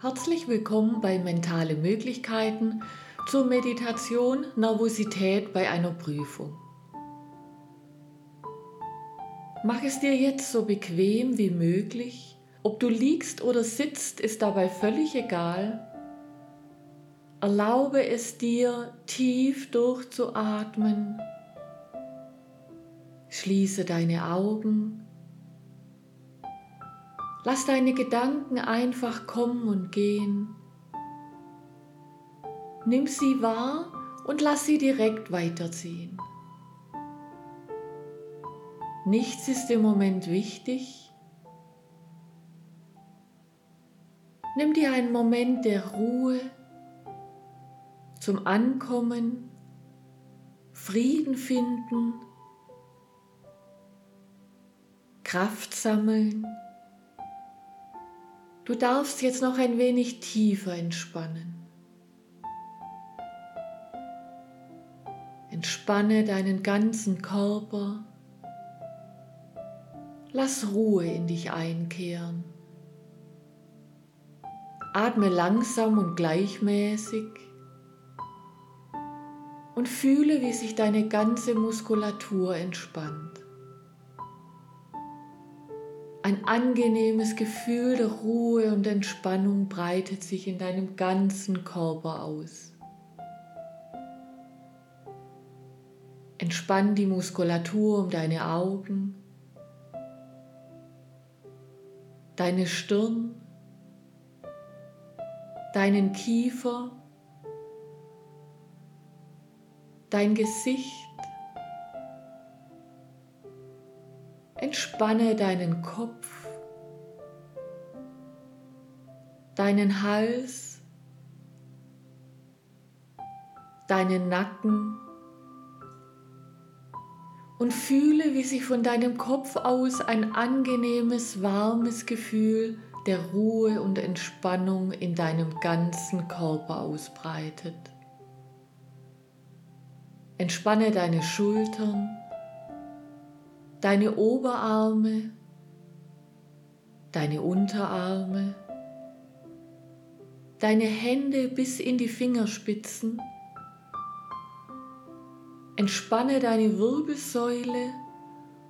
Herzlich willkommen bei Mentale Möglichkeiten zur Meditation Nervosität bei einer Prüfung. Mach es dir jetzt so bequem wie möglich. Ob du liegst oder sitzt, ist dabei völlig egal. Erlaube es dir, tief durchzuatmen. Schließe deine Augen Lass deine Gedanken einfach kommen und gehen. Nimm sie wahr und lass sie direkt weiterziehen. Nichts ist im Moment wichtig. Nimm dir einen Moment der Ruhe zum Ankommen, Frieden finden, Kraft sammeln. Du darfst jetzt noch ein wenig tiefer entspannen. Entspanne deinen ganzen Körper. Lass Ruhe in dich einkehren. Atme langsam und gleichmäßig und fühle, wie sich deine ganze Muskulatur entspannt. Ein angenehmes Gefühl der Ruhe und Entspannung breitet sich in deinem ganzen Körper aus. Entspann die Muskulatur um deine Augen, deine Stirn, deinen Kiefer, dein Gesicht, Entspanne deinen Kopf, deinen Hals, deinen Nacken und fühle, wie sich von deinem Kopf aus ein angenehmes, warmes Gefühl der Ruhe und Entspannung in deinem ganzen Körper ausbreitet. Entspanne deine Schultern, deine Oberarme, deine Unterarme, deine Hände bis in die Fingerspitzen. Entspanne deine Wirbelsäule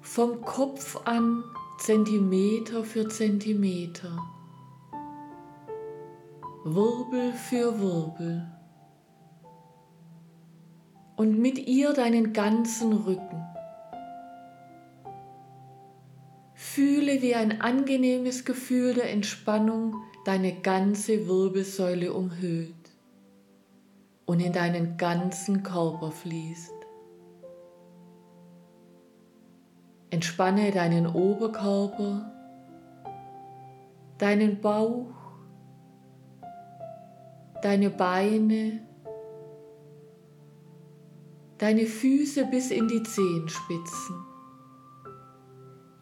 vom Kopf an Zentimeter für Zentimeter, Wirbel für Wirbel und mit ihr deinen ganzen Rücken. Fühle, wie ein angenehmes Gefühl der Entspannung deine ganze Wirbelsäule umhüllt und in deinen ganzen Körper fließt. Entspanne deinen Oberkörper, deinen Bauch, deine Beine, deine Füße bis in die Zehenspitzen.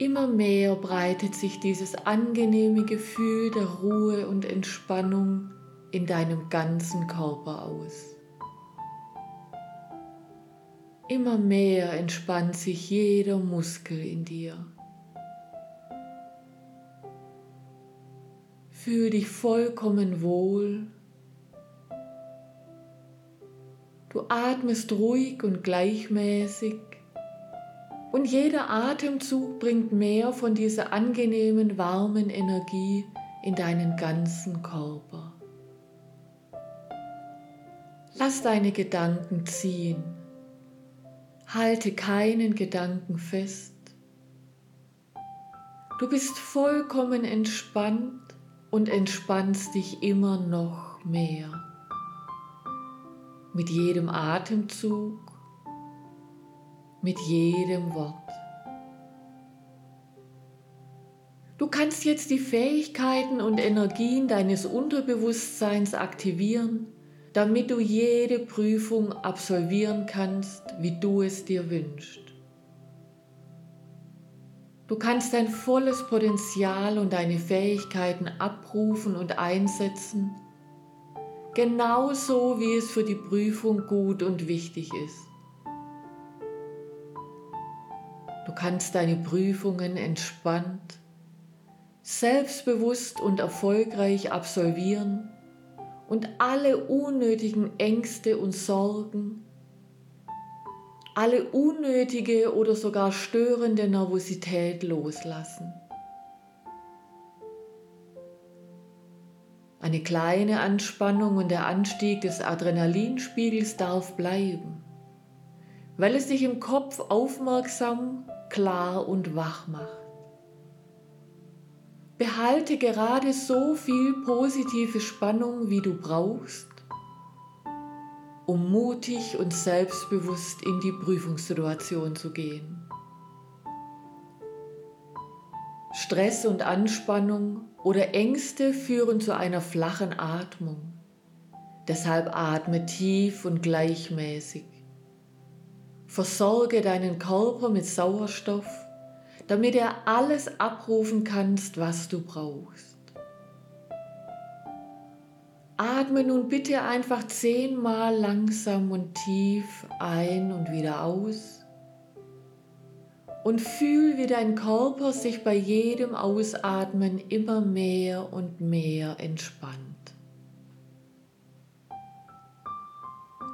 Immer mehr breitet sich dieses angenehme Gefühl der Ruhe und Entspannung in deinem ganzen Körper aus. Immer mehr entspannt sich jeder Muskel in dir. Fühl dich vollkommen wohl. Du atmest ruhig und gleichmäßig und jeder Atemzug bringt mehr von dieser angenehmen, warmen Energie in deinen ganzen Körper. Lass deine Gedanken ziehen. Halte keinen Gedanken fest. Du bist vollkommen entspannt und entspannst dich immer noch mehr. Mit jedem Atemzug mit jedem Wort. Du kannst jetzt die Fähigkeiten und Energien deines Unterbewusstseins aktivieren, damit du jede Prüfung absolvieren kannst, wie du es dir wünschst. Du kannst dein volles Potenzial und deine Fähigkeiten abrufen und einsetzen, genauso wie es für die Prüfung gut und wichtig ist. Kannst deine Prüfungen entspannt, selbstbewusst und erfolgreich absolvieren und alle unnötigen Ängste und Sorgen, alle unnötige oder sogar störende Nervosität loslassen. Eine kleine Anspannung und der Anstieg des Adrenalinspiegels darf bleiben, weil es dich im Kopf aufmerksam, klar und wach macht. Behalte gerade so viel positive Spannung, wie du brauchst, um mutig und selbstbewusst in die Prüfungssituation zu gehen. Stress und Anspannung oder Ängste führen zu einer flachen Atmung. Deshalb atme tief und gleichmäßig. Versorge deinen Körper mit Sauerstoff, damit er alles abrufen kannst, was du brauchst. Atme nun bitte einfach zehnmal langsam und tief ein und wieder aus und fühl, wie dein Körper sich bei jedem Ausatmen immer mehr und mehr entspannt.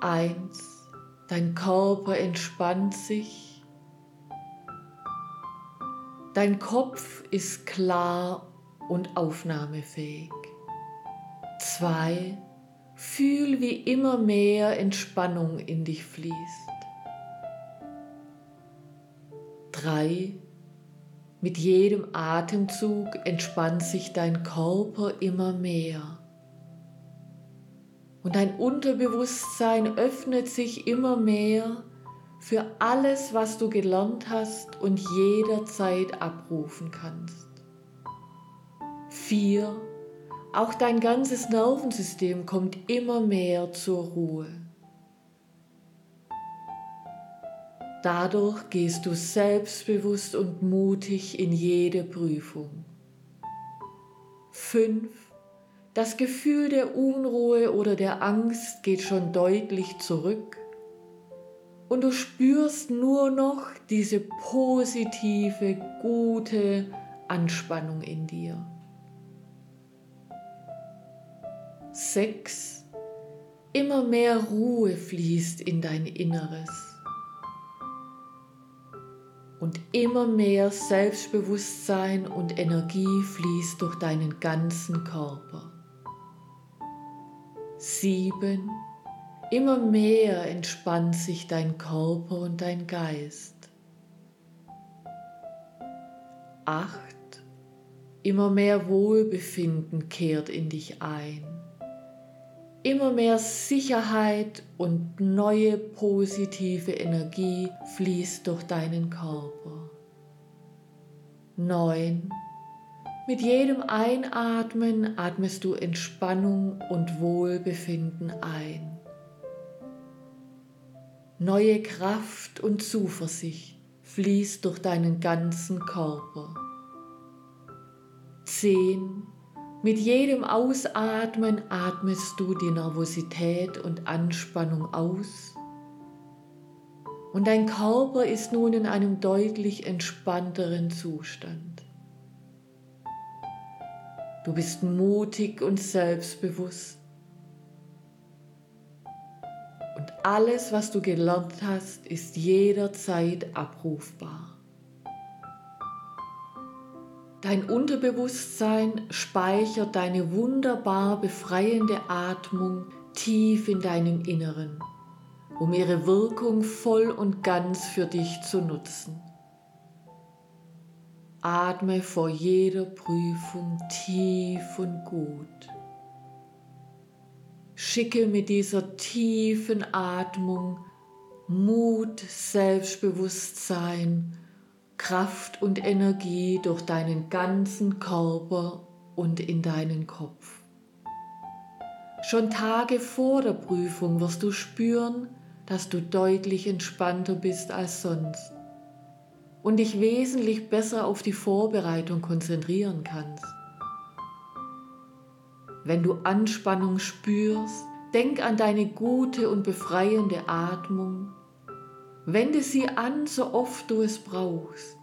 Eins, dein Körper entspannt sich. Dein Kopf ist klar und aufnahmefähig. Zwei, fühl, wie immer mehr Entspannung in dich fließt. 3. Mit jedem Atemzug entspannt sich dein Körper immer mehr. Und dein Unterbewusstsein öffnet sich immer mehr für alles, was du gelernt hast und jederzeit abrufen kannst. 4. Auch dein ganzes Nervensystem kommt immer mehr zur Ruhe. Dadurch gehst du selbstbewusst und mutig in jede Prüfung. 5. Das Gefühl der Unruhe oder der Angst geht schon deutlich zurück und du spürst nur noch diese positive, gute Anspannung in dir. 6. Immer mehr Ruhe fließt in dein Inneres und immer mehr Selbstbewusstsein und Energie fließt durch deinen ganzen Körper. Sieben. Immer mehr entspannt sich dein Körper und dein Geist. Acht. Immer mehr Wohlbefinden kehrt in dich ein. Immer mehr Sicherheit und neue positive Energie fließt durch deinen Körper. 9. Mit jedem Einatmen atmest du Entspannung und Wohlbefinden ein. Neue Kraft und Zuversicht fließt durch deinen ganzen Körper. 10. Mit jedem Ausatmen atmest du die Nervosität und Anspannung aus und dein Körper ist nun in einem deutlich entspannteren Zustand. Du bist mutig und selbstbewusst und alles, was du gelernt hast, ist jederzeit abrufbar. Dein Unterbewusstsein speichert deine wunderbar befreiende Atmung tief in deinem Inneren, um ihre Wirkung voll und ganz für dich zu nutzen. Atme vor jeder Prüfung tief und gut. Schicke mit dieser tiefen Atmung Mut, Selbstbewusstsein Kraft und Energie durch deinen ganzen Körper und in deinen Kopf. Schon Tage vor der Prüfung wirst du spüren, dass du deutlich entspannter bist als sonst und dich wesentlich besser auf die Vorbereitung konzentrieren kannst. Wenn du Anspannung spürst, denk an deine gute und befreiende Atmung Wende sie an, so oft du es brauchst.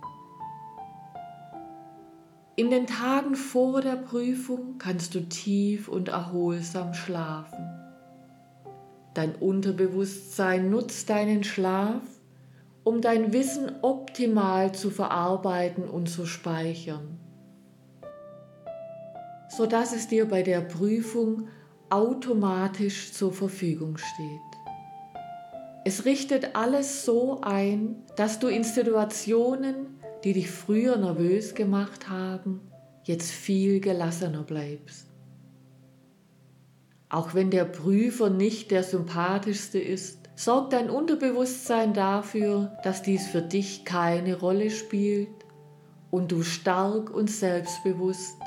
In den Tagen vor der Prüfung kannst du tief und erholsam schlafen. Dein Unterbewusstsein nutzt deinen Schlaf, um dein Wissen optimal zu verarbeiten und zu speichern, sodass es dir bei der Prüfung automatisch zur Verfügung steht. Es richtet alles so ein, dass du in Situationen, die dich früher nervös gemacht haben, jetzt viel gelassener bleibst. Auch wenn der Prüfer nicht der sympathischste ist, sorgt dein Unterbewusstsein dafür, dass dies für dich keine Rolle spielt und du stark und selbstbewusst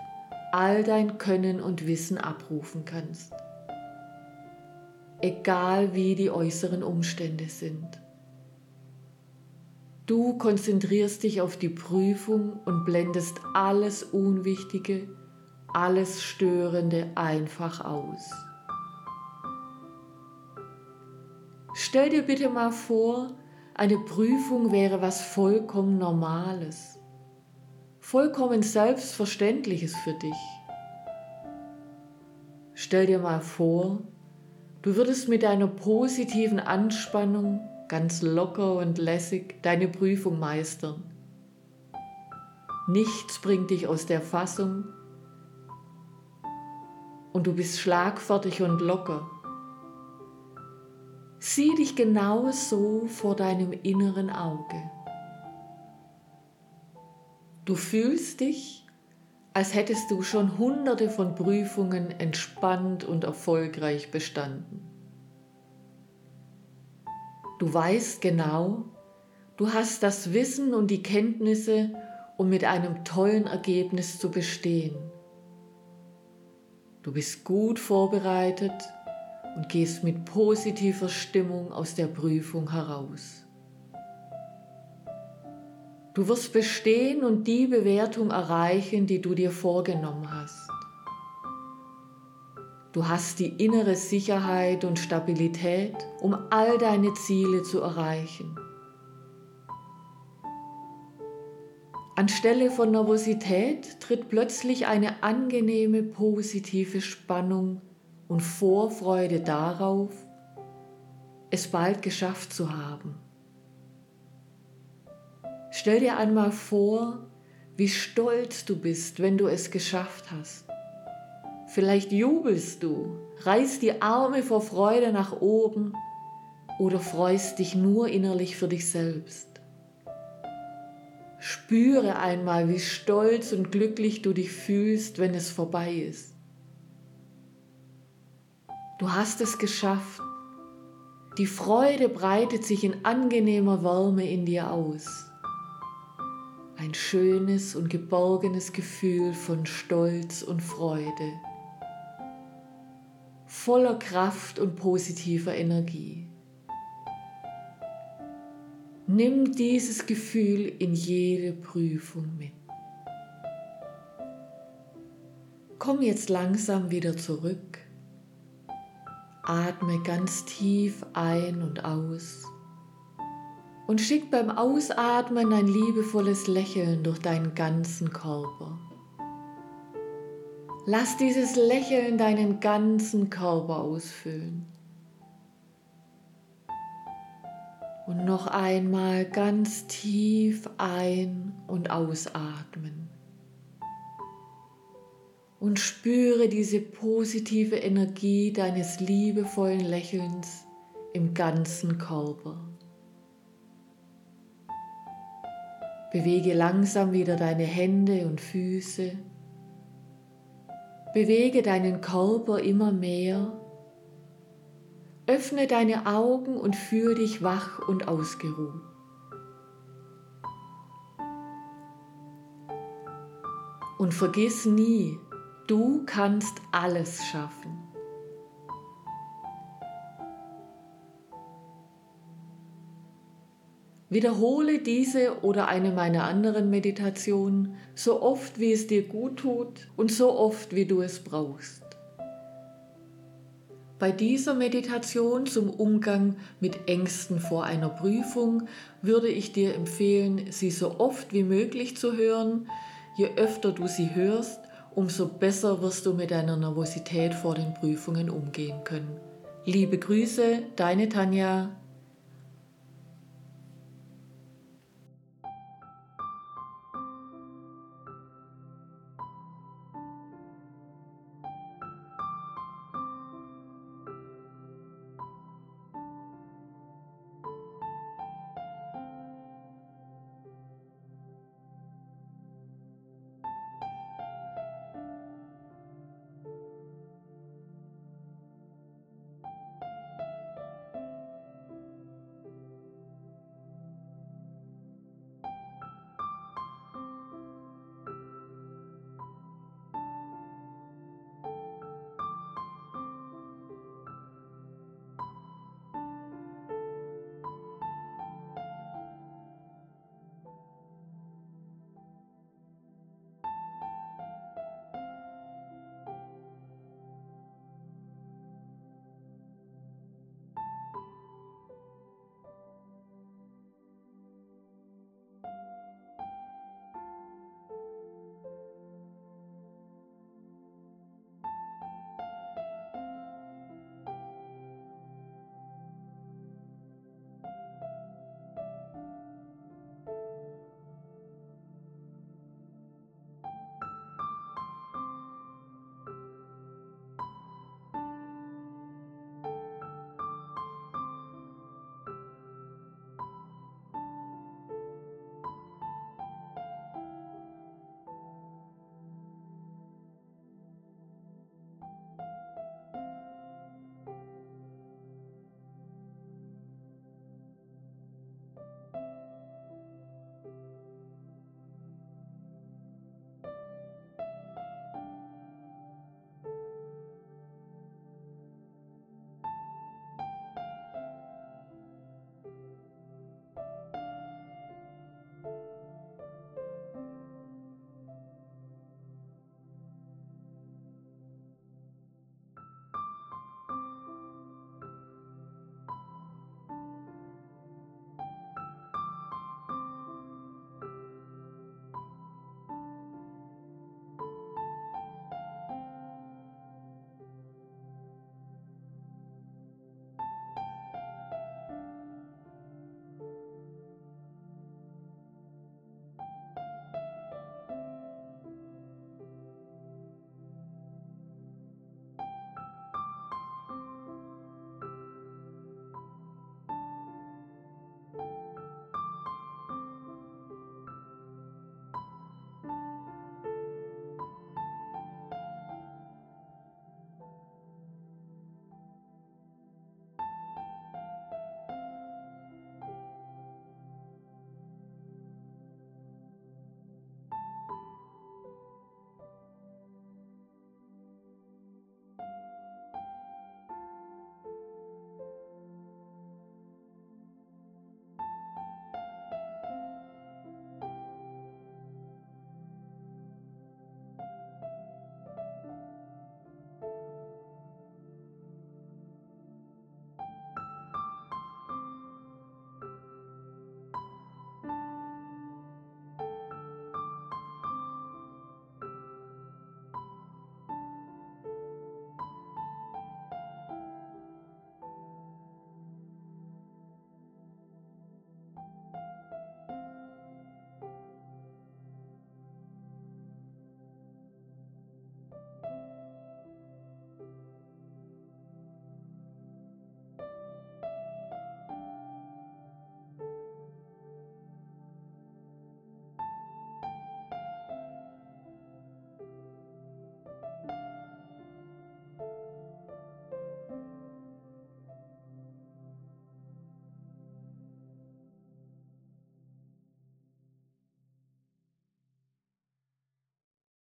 all dein Können und Wissen abrufen kannst. Egal wie die äußeren Umstände sind. Du konzentrierst dich auf die Prüfung und blendest alles Unwichtige, alles Störende einfach aus. Stell dir bitte mal vor, eine Prüfung wäre was vollkommen Normales, vollkommen Selbstverständliches für dich. Stell dir mal vor, du würdest mit einer positiven Anspannung ganz locker und lässig deine Prüfung meistern. Nichts bringt dich aus der Fassung und du bist schlagfertig und locker. Sieh dich genau so vor deinem inneren Auge. Du fühlst dich, als hättest du schon hunderte von Prüfungen entspannt und erfolgreich bestanden. Du weißt genau, du hast das Wissen und die Kenntnisse, um mit einem tollen Ergebnis zu bestehen. Du bist gut vorbereitet und gehst mit positiver Stimmung aus der Prüfung heraus. Du wirst bestehen und die Bewertung erreichen, die du dir vorgenommen hast. Du hast die innere Sicherheit und Stabilität, um all deine Ziele zu erreichen. Anstelle von Nervosität tritt plötzlich eine angenehme positive Spannung und Vorfreude darauf, es bald geschafft zu haben. Stell dir einmal vor, wie stolz du bist, wenn du es geschafft hast. Vielleicht jubelst du, reißt die Arme vor Freude nach oben oder freust dich nur innerlich für dich selbst. Spüre einmal, wie stolz und glücklich du dich fühlst, wenn es vorbei ist. Du hast es geschafft. Die Freude breitet sich in angenehmer Wärme in dir aus. Ein schönes und geborgenes Gefühl von Stolz und Freude voller Kraft und positiver Energie. Nimm dieses Gefühl in jede Prüfung mit. Komm jetzt langsam wieder zurück. Atme ganz tief ein und aus und schick beim Ausatmen ein liebevolles Lächeln durch deinen ganzen Körper. Lass dieses Lächeln deinen ganzen Körper ausfüllen. Und noch einmal ganz tief ein- und ausatmen. Und spüre diese positive Energie deines liebevollen Lächelns im ganzen Körper. Bewege langsam wieder deine Hände und Füße Bewege deinen Körper immer mehr. Öffne deine Augen und fühle dich wach und ausgeruht. Und vergiss nie, du kannst alles schaffen. Wiederhole diese oder eine meiner anderen Meditationen so oft, wie es dir gut tut und so oft, wie du es brauchst. Bei dieser Meditation zum Umgang mit Ängsten vor einer Prüfung würde ich dir empfehlen, sie so oft wie möglich zu hören, Je öfter du sie hörst, umso besser wirst du mit deiner Nervosität vor den Prüfungen umgehen können. Liebe Grüße, deine Tanja.